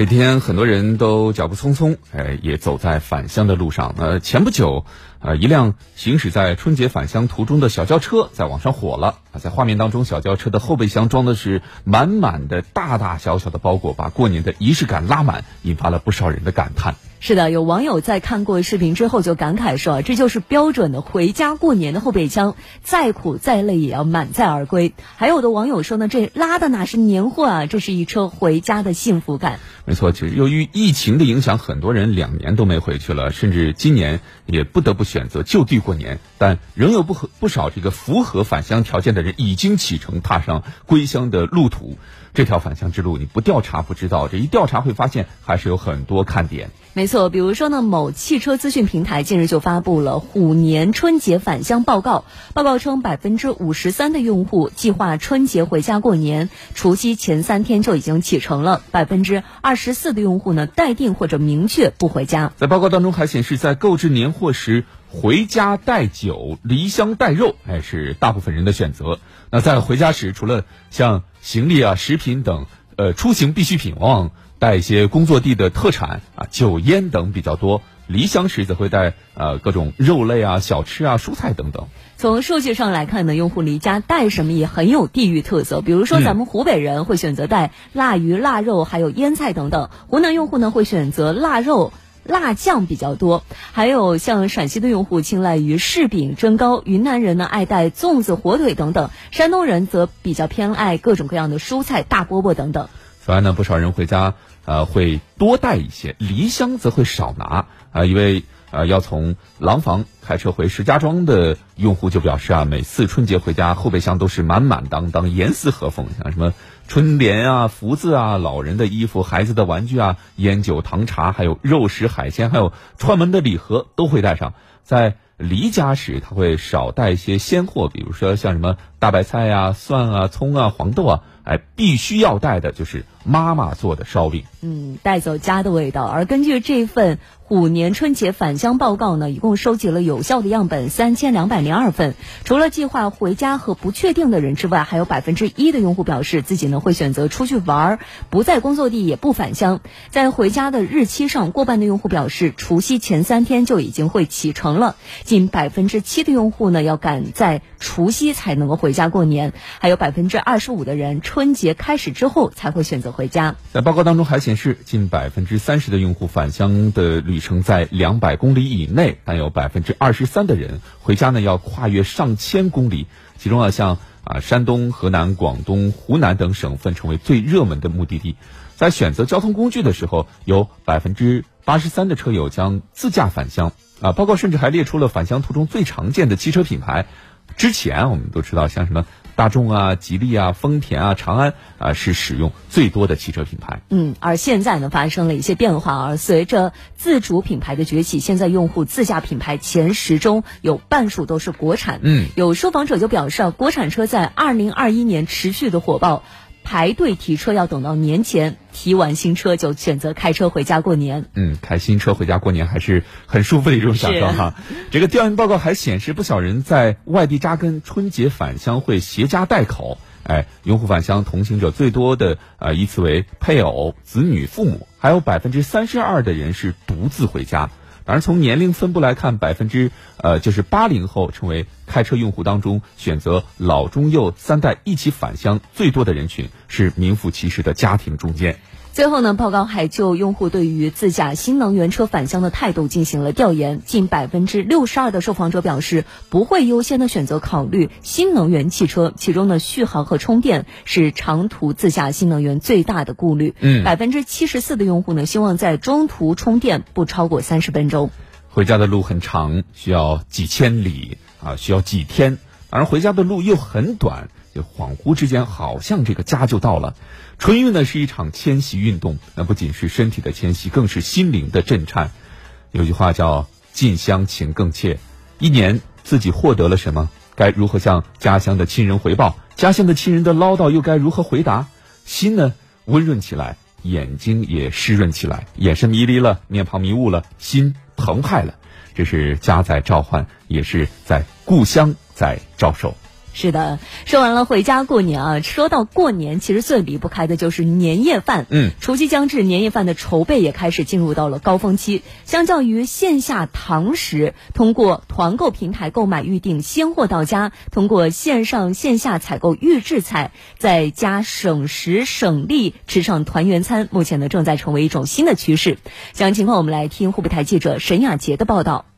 每天很多人都脚步匆匆，哎，也走在返乡的路上。呃，前不久，呃，一辆行驶在春节返乡途中的小轿车在网上火了。啊，在画面当中，小轿车的后备箱装的是满满的大大小小的包裹，把过年的仪式感拉满，引发了不少人的感叹。是的，有网友在看过视频之后就感慨说：“这就是标准的回家过年的后备箱，再苦再累也要满载而归。”还有的网友说呢：“这拉的哪是年货啊，这是一车回家的幸福感。”没错，其实由于疫情的影响，很多人两年都没回去了，甚至今年也不得不选择就地过年。但仍有不合不少这个符合返乡条件的人已经启程，踏上归乡的路途。这条返乡之路，你不调查不知道，这一调查会发现还是有很多看点。没错，错比如说呢，某汽车资讯平台近日就发布了虎年春节返乡报告。报告称，百分之五十三的用户计划春节回家过年，除夕前三天就已经启程了。百分之二十四的用户呢，待定或者明确不回家。在报告当中还显示，在购置年货时，回家带酒，离乡带肉，哎，是大部分人的选择。那在回家时，除了像行李啊、食品等，呃，出行必需品，往往。带一些工作地的特产啊、酒烟等比较多，离乡时则会带呃各种肉类啊、小吃啊、蔬菜等等。从数据上来看呢，用户离家带什么也很有地域特色。比如说，咱们湖北人会选择带腊鱼、腊肉，还有腌菜等等；湖南用户呢会选择腊肉、辣酱比较多；还有像陕西的用户青睐于柿饼、蒸糕；云南人呢爱带粽子、火腿等等；山东人则比较偏爱各种各样的蔬菜、大饽饽等等。此外呢，不少人回家。呃，会多带一些，离乡则会少拿。啊，一位呃要从廊坊开车回石家庄的用户就表示啊，每次春节回家，后备箱都是满满当当，严丝合缝，像什么春联啊、福字啊、老人的衣服、孩子的玩具啊、烟酒糖茶，还有肉食海鲜，还有串门的礼盒都会带上。在离家时，他会少带一些鲜货，比如说像什么大白菜呀、蒜啊、葱啊、黄豆啊。哎，必须要带的就是妈妈做的烧饼。嗯，带走家的味道。而根据这份虎年春节返乡报告呢，一共收集了有效的样本三千两百零二份。除了计划回家和不确定的人之外，还有百分之一的用户表示自己呢会选择出去玩，不在工作地也不返乡。在回家的日期上，过半的用户表示除夕前三天就已经会启程了。近百分之七的用户呢要赶在除夕才能够回家过年，还有百分之二十五的人。春节开始之后才会选择回家。在报告当中还显示，近百分之三十的用户返乡的旅程在两百公里以内，但有百分之二十三的人回家呢要跨越上千公里。其中啊，像啊山东、河南、广东、湖南等省份成为最热门的目的地。在选择交通工具的时候，有百分之八十三的车友将自驾返乡。啊，报告甚至还列出了返乡途中最常见的汽车品牌。之前我们都知道，像什么。大众啊，吉利啊，丰田啊，长安啊，是使用最多的汽车品牌。嗯，而现在呢，发生了一些变化而。随着自主品牌的崛起，现在用户自驾品牌前十中有半数都是国产。嗯，有受访者就表示啊，国产车在二零二一年持续的火爆。排队提车要等到年前，提完新车就选择开车回家过年。嗯，开新车回家过年还是很舒服的一种享受哈。这个调研报告还显示，不少人在外地扎根，春节返乡会携家带口。哎，用户返乡同行者最多的呃依次为配偶、子女、父母，还有百分之三十二的人是独自回家。而从年龄分布来看，百分之呃就是八零后成为开车用户当中选择老中幼三代一起返乡最多的人群，是名副其实的家庭中间。最后呢，报告还就用户对于自驾新能源车返乡的态度进行了调研，近百分之六十二的受访者表示不会优先的选择考虑新能源汽车，其中呢续航和充电是长途自驾新能源最大的顾虑。嗯，百分之七十四的用户呢希望在中途充电不超过三十分钟。回家的路很长，需要几千里啊，需要几天，而回家的路又很短。就恍惚之间，好像这个家就到了。春运呢是一场迁徙运动，那不仅是身体的迁徙，更是心灵的震颤。有句话叫“近乡情更切”，一年自己获得了什么？该如何向家乡的亲人回报？家乡的亲人的唠叨又该如何回答？心呢温润起来，眼睛也湿润起来，眼神迷离了，面庞迷雾了，心澎湃了。这是家在召唤，也是在故乡在招收。是的，说完了回家过年啊，说到过年，其实最离不开的就是年夜饭。嗯，除夕将至，年夜饭的筹备也开始进入到了高峰期。相较于线下堂食，通过团购平台购买预订，鲜货到家；通过线上线下采购预制菜，在家省时省力吃上团圆餐，目前呢正在成为一种新的趋势。详细情况，我们来听湖北台记者沈雅杰的报道。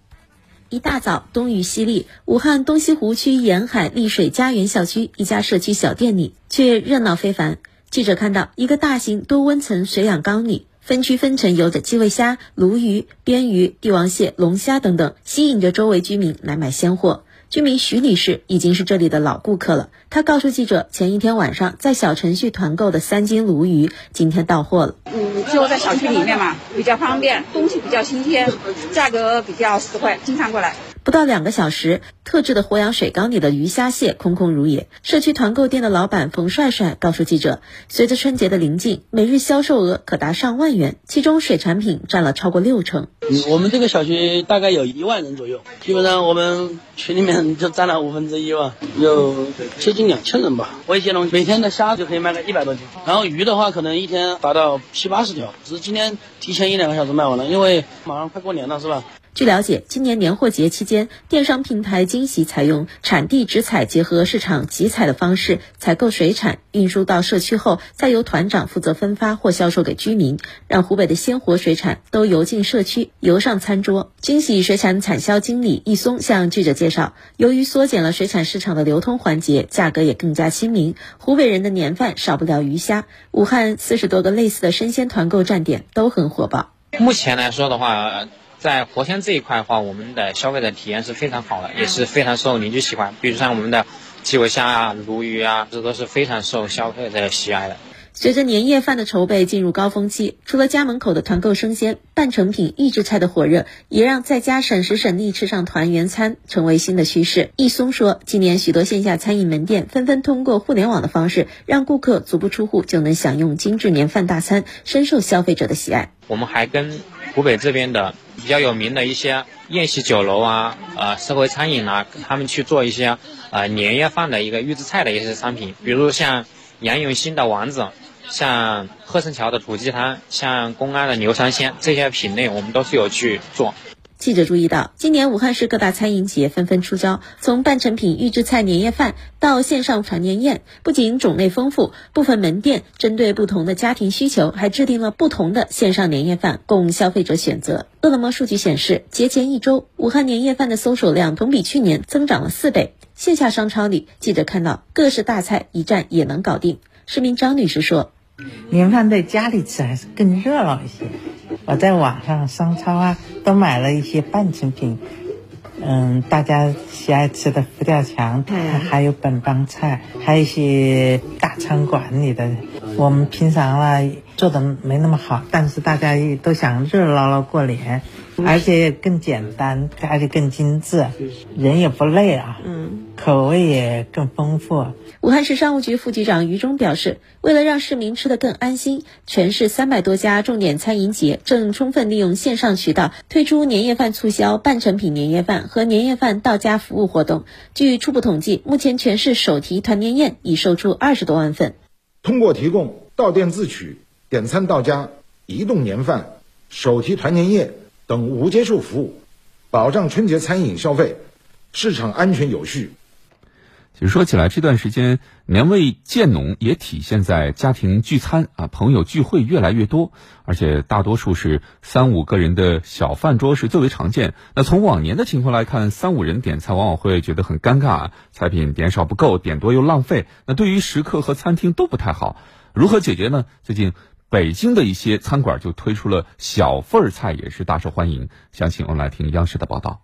一大早，冬雨淅沥，武汉东西湖区沿海丽水家园小区一家社区小店里却热闹非凡。记者看到，一个大型多温层水养缸里，分区分层游着基围虾、鲈鱼、鳊鱼、帝王蟹、龙虾等等，吸引着周围居民来买鲜货。居民徐女士已经是这里的老顾客了。她告诉记者，前一天晚上在小程序团购的三斤鲈鱼，今天到货了。嗯，就在小区里面嘛，比较方便，东西比较新鲜，价格比较实惠，经常过来。不到两个小时，特制的活养水缸里的鱼虾蟹空空如也。社区团购店的老板冯帅帅告诉记者，随着春节的临近，每日销售额可达上万元，其中水产品占了超过六成。我们这个小区大概有一万人左右，基本上我们群里面就占了五分之一吧，有接近两千人吧。我一些东西，每天的虾就可以卖个一百多斤，然后鱼的话，可能一天达到七八十条，只是今天提前一两个小时卖完了，因为马上快过年了，是吧？据了解，今年年货节期间，电商平台惊喜采用产地直采结合市场集采的方式采购水产，运输到社区后，再由团长负责分发或销售给居民，让湖北的鲜活水产都游进社区，游上餐桌。惊喜水产产销经理易松向记者介绍，由于缩减了水产市场的流通环节，价格也更加亲民，湖北人的年饭少不了鱼虾。武汉四十多个类似的生鲜团购站点都很火爆。目前来说的话。在活鲜这一块的话，我们的消费者体验是非常好的，也是非常受邻居喜欢。比如像我们的基围虾啊、鲈鱼啊，这都是非常受消费者喜爱的。随着年夜饭的筹备进入高峰期，除了家门口的团购生鲜、半成品、预制菜的火热，也让在家省时省力吃上团圆餐成为新的趋势。易松说，今年许多线下餐饮门店纷纷通过互联网的方式，让顾客足不出户就能享用精致年饭大餐，深受消费者的喜爱。我们还跟湖北这边的比较有名的一些宴席酒楼啊、呃社会餐饮啊，他们去做一些呃年夜饭的一个预制菜的一些商品，比如像杨永新的丸子，像鹤城桥的土鸡汤，像公安的牛三鲜这些品类，我们都是有去做。记者注意到，今年武汉市各大餐饮企业纷纷出招，从半成品预制菜年夜饭到线上团年宴，不仅种类丰富，部分门店针对不同的家庭需求，还制定了不同的线上年夜饭供消费者选择。饿了么数据显示，节前一周，武汉年夜饭的搜索量同比去年增长了四倍。线下商超里，记者看到各式大菜一站也能搞定。市民张女士说。年饭在家里吃还是更热闹一些。我在网上商超啊，都买了一些半成品，嗯，大家喜爱吃的佛跳墙，还有本帮菜，还有一些大餐馆里的，我们平常啊做的没那么好，但是大家都想热热闹闹过年。而且更简单，而且更精致，人也不累啊。嗯，口味也更丰富。武汉市商务局副局长于忠表示，为了让市民吃得更安心，全市三百多家重点餐饮企业正充分利用线上渠道推出年夜饭促销、半成品年夜饭和年夜饭到家服务活动。据初步统计，目前全市手提团年宴已售出二十多万份。通过提供到店自取、点餐到家、移动年饭、手提团年夜。等无接触服务，保障春节餐饮消费市场安全有序。其实说起来，这段时间年味渐浓，也体现在家庭聚餐啊，朋友聚会越来越多，而且大多数是三五个人的小饭桌是最为常见。那从往年的情况来看，三五人点菜往往会觉得很尴尬，菜品点少不够，点多又浪费。那对于食客和餐厅都不太好。如何解决呢？最近。北京的一些餐馆就推出了小份儿菜，也是大受欢迎。详情我们来听央视的报道。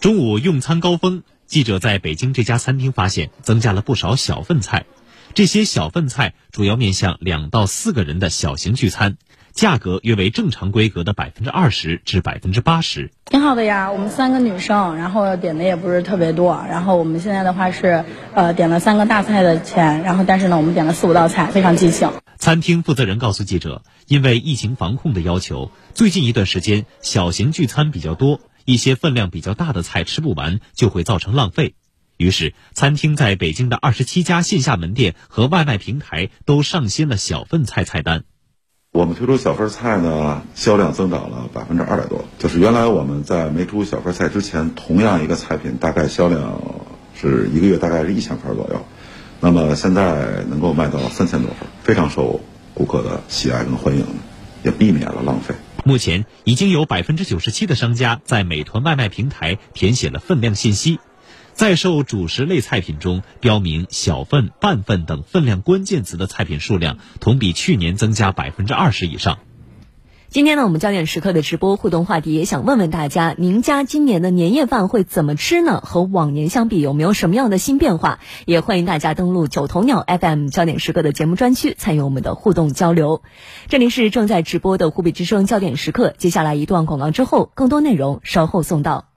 中午用餐高峰，记者在北京这家餐厅发现，增加了不少小份菜。这些小份菜主要面向两到四个人的小型聚餐。价格约为正常规格的百分之二十至百分之八十，挺好的呀。我们三个女生，然后点的也不是特别多。然后我们现在的话是，呃，点了三个大菜的钱，然后但是呢，我们点了四五道菜，非常尽兴。餐厅负责人告诉记者，因为疫情防控的要求，最近一段时间小型聚餐比较多，一些分量比较大的菜吃不完就会造成浪费。于是，餐厅在北京的二十七家线下门店和外卖平台都上新了小份菜菜单。我们推出小份菜呢，销量增长了百分之二百多。就是原来我们在没出小份菜之前，同样一个菜品大概销量是一个月大概是一千份左右，那么现在能够卖到三千多份，非常受顾客的喜爱跟欢迎，也避免了浪费。目前已经有百分之九十七的商家在美团外卖平台填写了分量信息。在售主食类菜品中，标明小份、半份等分量关键词的菜品数量，同比去年增加百分之二十以上。今天呢，我们焦点时刻的直播互动话题也想问问大家：您家今年的年夜饭会怎么吃呢？和往年相比，有没有什么样的新变化？也欢迎大家登录九头鸟 FM 焦点时刻的节目专区，参与我们的互动交流。这里是正在直播的湖北之声焦点时刻，接下来一段广告之后，更多内容稍后送到。